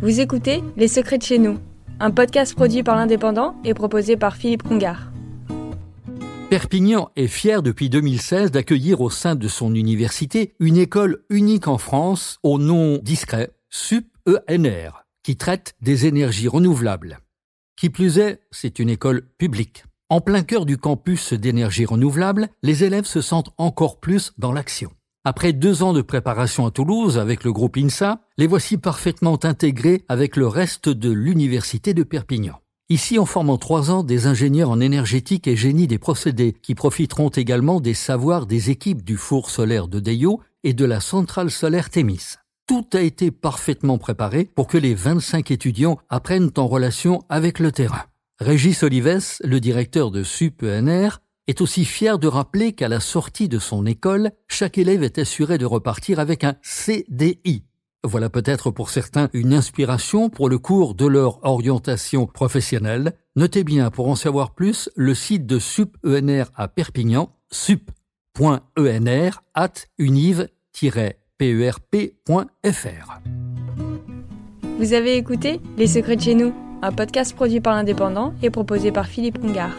Vous écoutez Les Secrets de chez nous, un podcast produit par l'Indépendant et proposé par Philippe Congar. Perpignan est fier depuis 2016 d'accueillir au sein de son université une école unique en France au nom discret SUP-ENR, qui traite des énergies renouvelables. Qui plus est, c'est une école publique. En plein cœur du campus d'énergie renouvelable, les élèves se sentent encore plus dans l'action. Après deux ans de préparation à Toulouse avec le groupe INSA, les voici parfaitement intégrés avec le reste de l'université de Perpignan. Ici, on forme en trois ans des ingénieurs en énergétique et génie des procédés qui profiteront également des savoirs des équipes du four solaire de Deyo et de la centrale solaire Thémis. Tout a été parfaitement préparé pour que les 25 étudiants apprennent en relation avec le terrain. Régis Olives, le directeur de SUPENR, est aussi fier de rappeler qu'à la sortie de son école, chaque élève est assuré de repartir avec un CDI. Voilà peut-être pour certains une inspiration pour le cours de leur orientation professionnelle. Notez bien pour en savoir plus le site de SUPENR à Perpignan, sup.enr at univ-perp.fr. Vous avez écouté Les Secrets de chez nous un podcast produit par l'Indépendant et proposé par Philippe Congar.